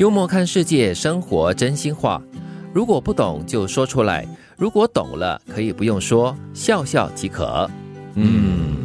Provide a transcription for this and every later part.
幽默看世界，生活真心话。如果不懂就说出来，如果懂了可以不用说，笑笑即可。嗯，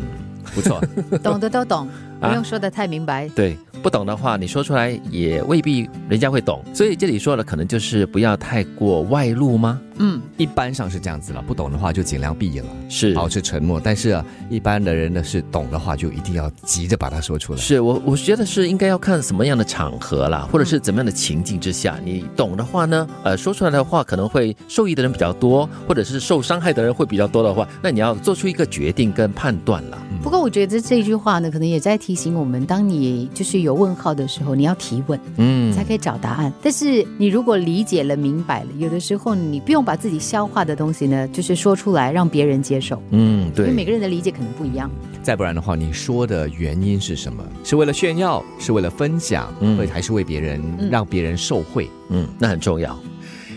不错。懂的都懂，不用说的太明白。对，不懂的话你说出来也未必人家会懂。所以这里说的可能就是不要太过外露吗？嗯，一般上是这样子了，不懂的话就尽量闭眼了，是保持沉默。但是啊，一般的人呢是懂的话，就一定要急着把它说出来。是我，我觉得是应该要看什么样的场合啦，或者是怎么样的情境之下，你懂的话呢，呃，说出来的话可能会受益的人比较多，或者是受伤害的人会比较多的话，那你要做出一个决定跟判断了。不过我觉得这句话呢，可能也在提醒我们，当你就是有问号的时候，你要提问，嗯，才可以找答案。但是你如果理解了、明白了，有的时候你不用把自己消化的东西呢，就是说出来让别人接受。嗯，对，因为每个人的理解可能不一样。再不然的话，你说的原因是什么？是为了炫耀？是为了分享？嗯，还是为别人让别人受惠？嗯，那很重要。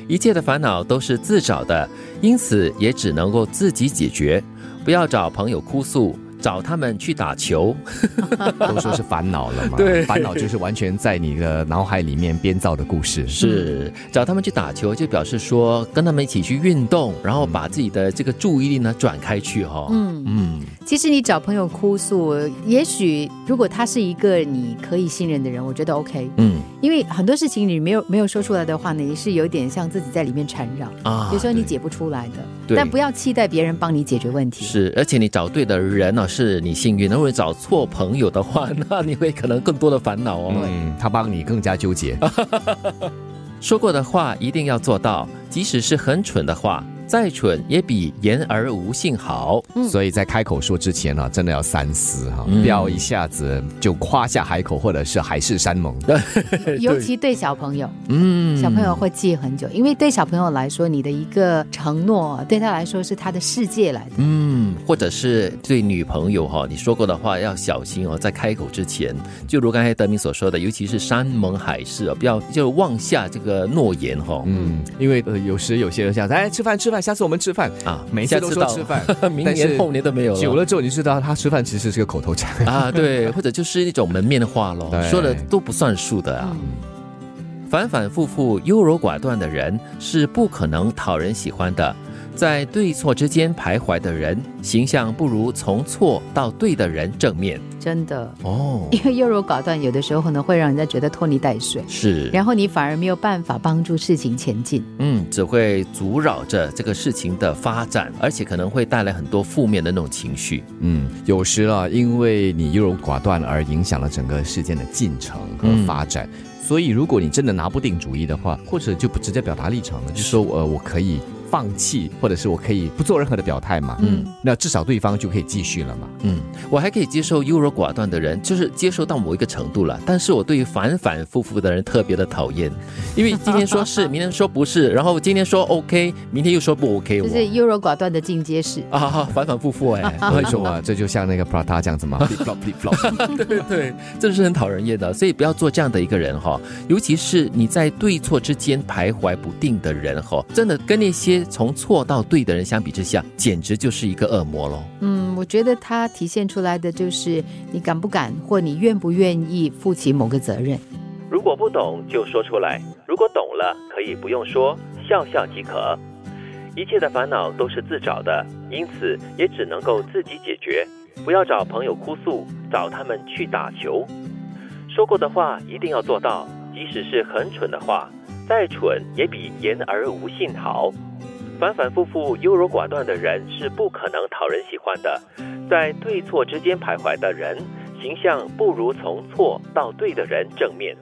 一切的烦恼都是自找的，因此也只能够自己解决，不要找朋友哭诉。找他们去打球，都说是烦恼了嘛？对，烦恼就是完全在你的脑海里面编造的故事。是找他们去打球，就表示说跟他们一起去运动，然后把自己的这个注意力呢转开去哈。嗯嗯，其实你找朋友哭诉，也许如果他是一个你可以信任的人，我觉得 OK。嗯，因为很多事情你没有没有说出来的话呢，也是有点像自己在里面缠绕啊，有时候你解不出来的。但不要期待别人帮你解决问题。是，而且你找对的人呢。是你幸运，如果找错朋友的话，那你会可能更多的烦恼哦。嗯，他帮你更加纠结。说过的话一定要做到，即使是很蠢的话。再蠢也比言而无信好，所以在开口说之前呢，真的要三思哈，不要一下子就夸下海口，或者是海誓山盟。尤其对小朋友，嗯，小朋友会记很久，因为对小朋友来说，你的一个承诺对他来说是他的世界来的。嗯，或者是对女朋友哈，你说过的话要小心哦，在开口之前，就如刚才德明所说的，尤其是山盟海誓啊，不要就妄下这个诺言哈。嗯，因为呃，有时有些人想哎吃饭吃饭。下次我们吃饭啊，每次都说吃饭，明年后年都没有。久了之后，你知道他吃饭其实是个口头禅啊，对，或者就是一种门面的话喽，说的都不算数的啊。反反复复优柔寡断的人是不可能讨人喜欢的。在对错之间徘徊的人，形象不如从错到对的人正面。真的哦，因为优柔寡断，有的时候呢会让人家觉得拖泥带水，是，然后你反而没有办法帮助事情前进。嗯，只会阻扰着这个事情的发展，而且可能会带来很多负面的那种情绪。嗯，有时啊，因为你优柔寡断而影响了整个事件的进程和发展。所以，如果你真的拿不定主意的话，或者就不直接表达立场了，就说呃，我可以。放弃，或者是我可以不做任何的表态嘛？嗯，那至少对方就可以继续了嘛？嗯，我还可以接受优柔寡断的人，就是接受到某一个程度了。但是我对于反反复复的人特别的讨厌，因为今天说是，明天说不是，然后今天说 OK，明天又说不 OK。就是优柔寡断的进阶式 啊，反反复复哎，为什么？这就像那个 Prada 这样子嘛，flip flop flip flop，对对对，这是很讨人厌的。所以不要做这样的一个人哈，尤其是你在对错之间徘徊不定的人哈，真的跟那些。从错到对的人相比之下，简直就是一个恶魔喽。嗯，我觉得它体现出来的就是你敢不敢，或你愿不愿意负起某个责任。如果不懂就说出来，如果懂了可以不用说，笑笑即可。一切的烦恼都是自找的，因此也只能够自己解决。不要找朋友哭诉，找他们去打球。说过的话一定要做到，即使是很蠢的话。再蠢也比言而无信好。反反复复优柔寡断的人是不可能讨人喜欢的。在对错之间徘徊的人，形象不如从错到对的人正面。